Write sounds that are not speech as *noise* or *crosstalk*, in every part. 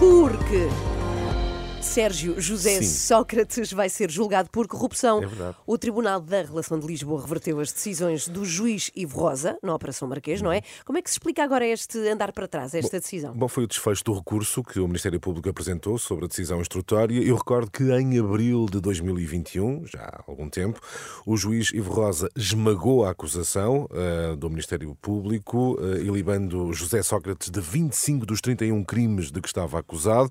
Porque. Sérgio José Sim. Sócrates vai ser julgado por corrupção. É verdade. O Tribunal da Relação de Lisboa reverteu as decisões do juiz Ivo Rosa na Operação Marquês, não é? Como é que se explica agora este andar para trás, esta decisão? Bom, foi o desfecho do recurso que o Ministério Público apresentou sobre a decisão instrutória. Eu recordo que em abril de 2021, já há algum tempo, o juiz Ivo Rosa esmagou a acusação eh, do Ministério Público, uh, ilibando José Sócrates de 25 dos 31 crimes de que estava acusado.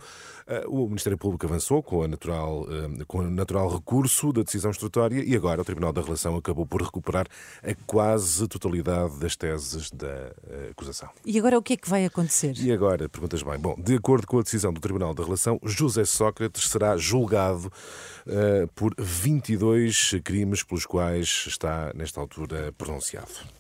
Eh, o Ministério Público avançou com, a natural, eh, com o natural recurso da decisão instrutória e agora o Tribunal da Relação acabou por recuperar a quase totalidade das teses da eh, acusação. E agora o que é que vai acontecer? E agora, perguntas bem. Bom, de acordo com a decisão do Tribunal da Relação, José Sócrates será julgado eh, por 22 crimes pelos quais está, nesta altura, pronunciado.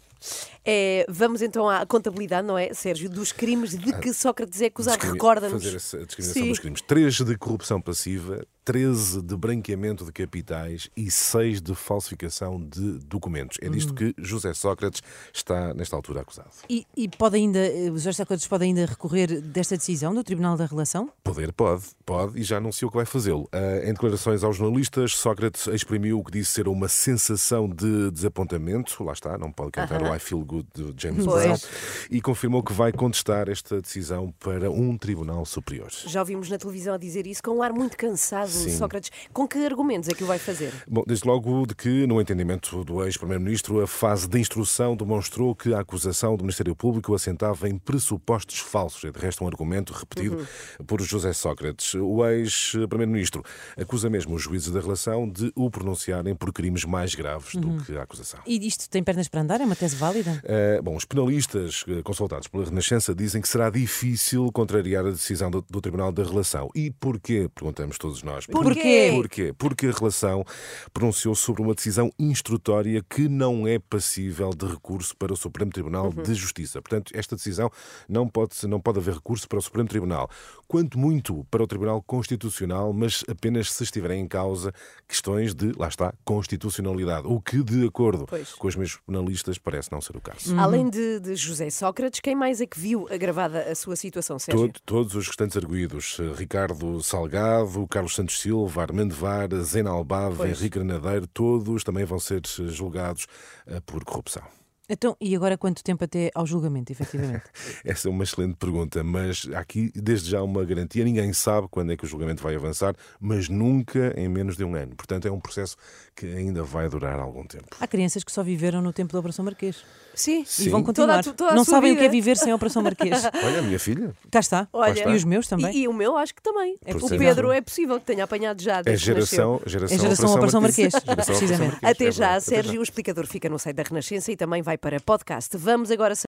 É, vamos então à contabilidade, não é, Sérgio, dos crimes de que Sócrates é acusado. Recorda-nos. Fazer essa discriminação Sim. dos crimes. 3 de corrupção passiva, 13 de branqueamento de capitais e 6 de falsificação de documentos. É Hum. disto que José Sócrates está, nesta altura, acusado. E, e pode ainda, eh, os José Sócrates pode ainda recorrer desta decisão do Tribunal da Relação? Poder pode, pode e já anunciou que vai fazê-lo. Ah, em declarações aos jornalistas, Sócrates exprimiu o que disse ser uma sensação de desapontamento. Lá está, não pode cantar o I Feel Good de James Pois. Brown. E confirmou que vai contestar esta decisão para um tribunal superior. Já ouvimos na televisão a dizer isso com um ar muito cansado, Sim. Sócrates. Com que argumentos é que o vai fazer? Bom, desde logo de que, no entendimento do ex-primeiro-ministro, a fase de instrução demonstrou que a acusação do Ministério Público assentava em pressupostos falsos. É de resto um argumento repetido por José Sócrates. O ex-primeiro-ministro acusa mesmo os juízes da relação de o pronunciarem por crimes mais graves do que a acusação. E isto tem pernas para andar? É uma tese válida? Uh, bom, os penalistas uh, consultados pela Renascença dizem que será difícil contrariar a decisão do, do Tribunal da Relação. E porquê? Perguntamos todos nós. Porquê? Porquê? Porque a Relação pronunciou sobre uma decisão instrutória que não é passível de recurso para o Supremo Tribunal de Justiça. Portanto, esta decisão não pode, não pode haver recurso para o Supremo Tribunal. Quanto muito para o Tribunal Constitucional, mas apenas se estiverem em causa questões de, lá está, constitucionalidade. O que, de acordo Pois. com os mesmos penalistas, parece não ser o caso. Além de, de José Sócrates, quem mais é que viu agravada a sua situação, Sérgio? Todo- todos os restantes arguídos, eh, Ricardo Salgado, Carlos Santos Silva, Armando Vara, Zena Albave, Pois. Henrique Granadeiro, todos também vão ser julgados eh, por corrupção. Então, e agora quanto tempo até ao julgamento, efetivamente? *laughs* Essa é uma excelente pergunta, mas aqui desde já uma garantia. Ninguém sabe quando é que o julgamento vai avançar, mas nunca em menos de um ano. Portanto, é um processo que ainda vai durar algum tempo. Há crianças que só viveram no tempo da Operação Marquês. Sim. E Sim. vão continuar. Toda a toda a não sabem o que é vida. viver sem a Operação Marquês. *laughs* Olha, a minha filha, Cá está. Olha. E os meus também. E, e o meu acho que também. É o. Pedro é possível que tenha apanhado já. é geração, geração, É geração Operação Marquês, Geração Operação precisamente. Marquês, Até é já. Até Sérgio. O explicador fica no site da Renascença e também vai para podcast. Vamos agora